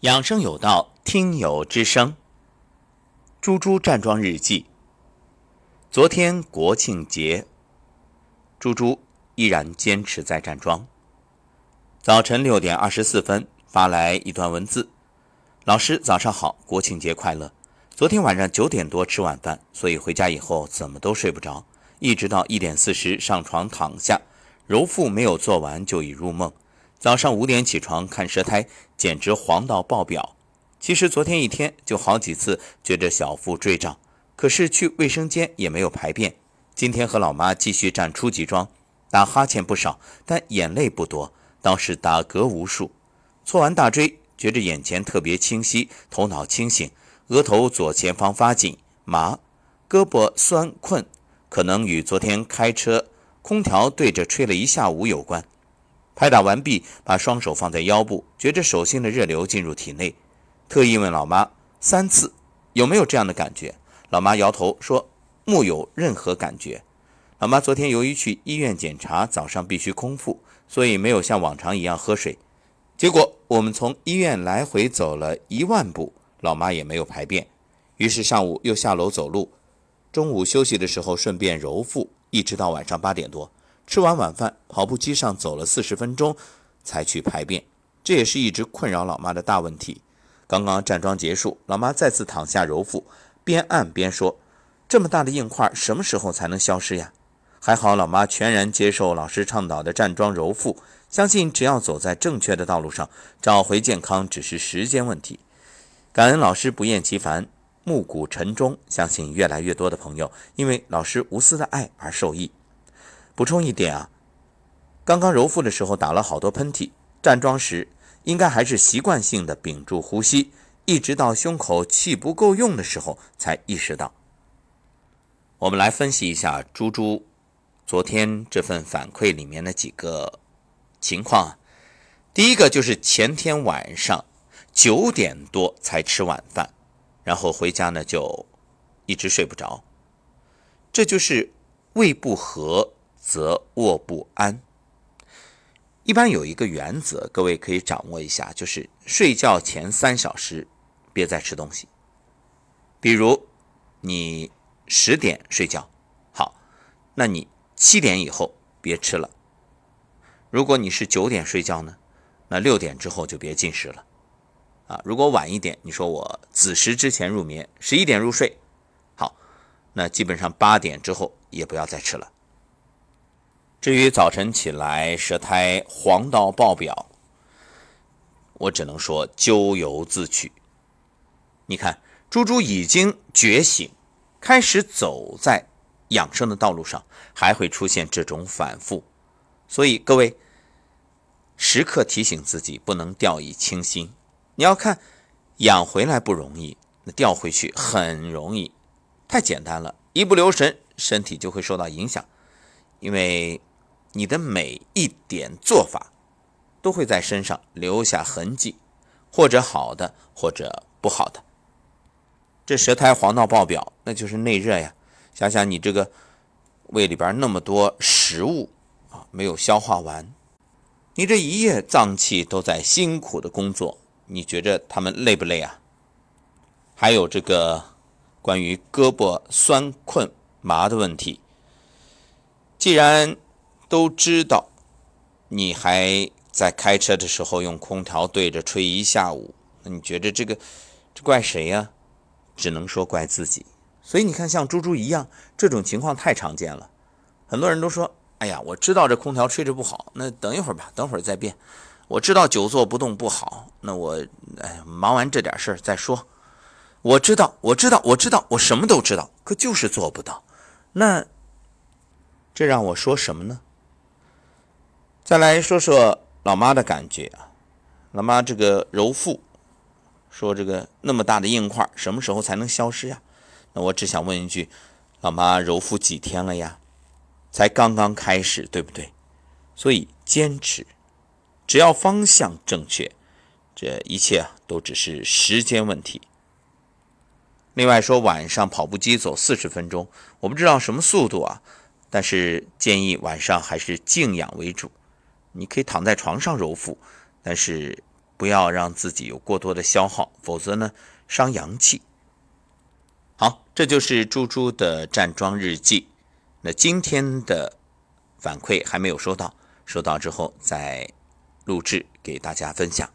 养生有道，听友之声。猪猪站桩日记。昨天国庆节，猪猪依然坚持在站桩。早晨六点二十四分发来一段文字：老师早上好，国庆节快乐。昨天晚上九点多吃晚饭，所以回家以后怎么都睡不着，一直到一点四十上床躺下，揉腹没有做完就已入梦。早上五点起床看舌苔，简直黄到爆表。其实昨天一天就好几次觉着小腹坠胀，可是去卫生间也没有排便。今天和老妈继续站初级桩，打哈欠不少，但眼泪不多，倒是打嗝无数。搓完大椎，觉着眼前特别清晰，头脑清醒，额头左前方发紧麻，胳膊酸困，可能与昨天开车空调对着吹了一下午有关。拍打完毕，把双手放在腰部，觉着手心的热流进入体内。特意问老妈三次有没有这样的感觉，老妈摇头说木有任何感觉。老妈昨天由于去医院检查，早上必须空腹，所以没有像往常一样喝水。结果我们从医院来回走了一万步，老妈也没有排便。于是上午又下楼走路，中午休息的时候顺便揉腹，一直到晚上八点多。吃完晚饭，跑步机上走了四十分钟，才去排便。这也是一直困扰老妈的大问题。刚刚站桩结束，老妈再次躺下揉腹，边按边说：“这么大的硬块，什么时候才能消失呀？”还好老妈全然接受老师倡导的站桩揉腹，相信只要走在正确的道路上，找回健康只是时间问题。感恩老师不厌其烦，暮鼓晨钟，相信越来越多的朋友因为老师无私的爱而受益。补充一点啊，刚刚揉腹的时候打了好多喷嚏，站桩时应该还是习惯性的屏住呼吸，一直到胸口气不够用的时候才意识到。我们来分析一下猪猪昨天这份反馈里面的几个情况。第一个就是前天晚上九点多才吃晚饭，然后回家呢就一直睡不着，这就是胃不和。则卧不安。一般有一个原则，各位可以掌握一下，就是睡觉前三小时别再吃东西。比如你十点睡觉，好，那你七点以后别吃了。如果你是九点睡觉呢，那六点之后就别进食了。啊，如果晚一点，你说我子时之前入眠，十一点入睡，好，那基本上八点之后也不要再吃了。至于早晨起来舌苔黄到爆表，我只能说咎由自取。你看，猪猪已经觉醒，开始走在养生的道路上，还会出现这种反复，所以各位时刻提醒自己，不能掉以轻心。你要看养回来不容易，那掉回去很容易，太简单了，一不留神身体就会受到影响，因为。你的每一点做法，都会在身上留下痕迹，或者好的，或者不好的。这舌苔黄到爆表，那就是内热呀。想想你这个胃里边那么多食物啊，没有消化完，你这一夜脏器都在辛苦的工作，你觉着他们累不累啊？还有这个关于胳膊酸困麻的问题，既然。都知道，你还在开车的时候用空调对着吹一下午，那你觉得这个这怪谁呀？只能说怪自己。所以你看，像猪猪一样，这种情况太常见了。很多人都说：“哎呀，我知道这空调吹着不好，那等一会儿吧，等会儿再变。我知道久坐不动不好，那我哎忙完这点事儿再说。我知道，我知道，我知道，我什么都知道，可就是做不到。那这让我说什么呢？”再来说说老妈的感觉啊，老妈这个揉腹，说这个那么大的硬块什么时候才能消失呀？那我只想问一句，老妈揉腹几天了呀？才刚刚开始，对不对？所以坚持，只要方向正确，这一切啊都只是时间问题。另外说晚上跑步机走四十分钟，我不知道什么速度啊，但是建议晚上还是静养为主。你可以躺在床上揉腹，但是不要让自己有过多的消耗，否则呢伤阳气。好，这就是猪猪的站桩日记。那今天的反馈还没有收到，收到之后再录制给大家分享。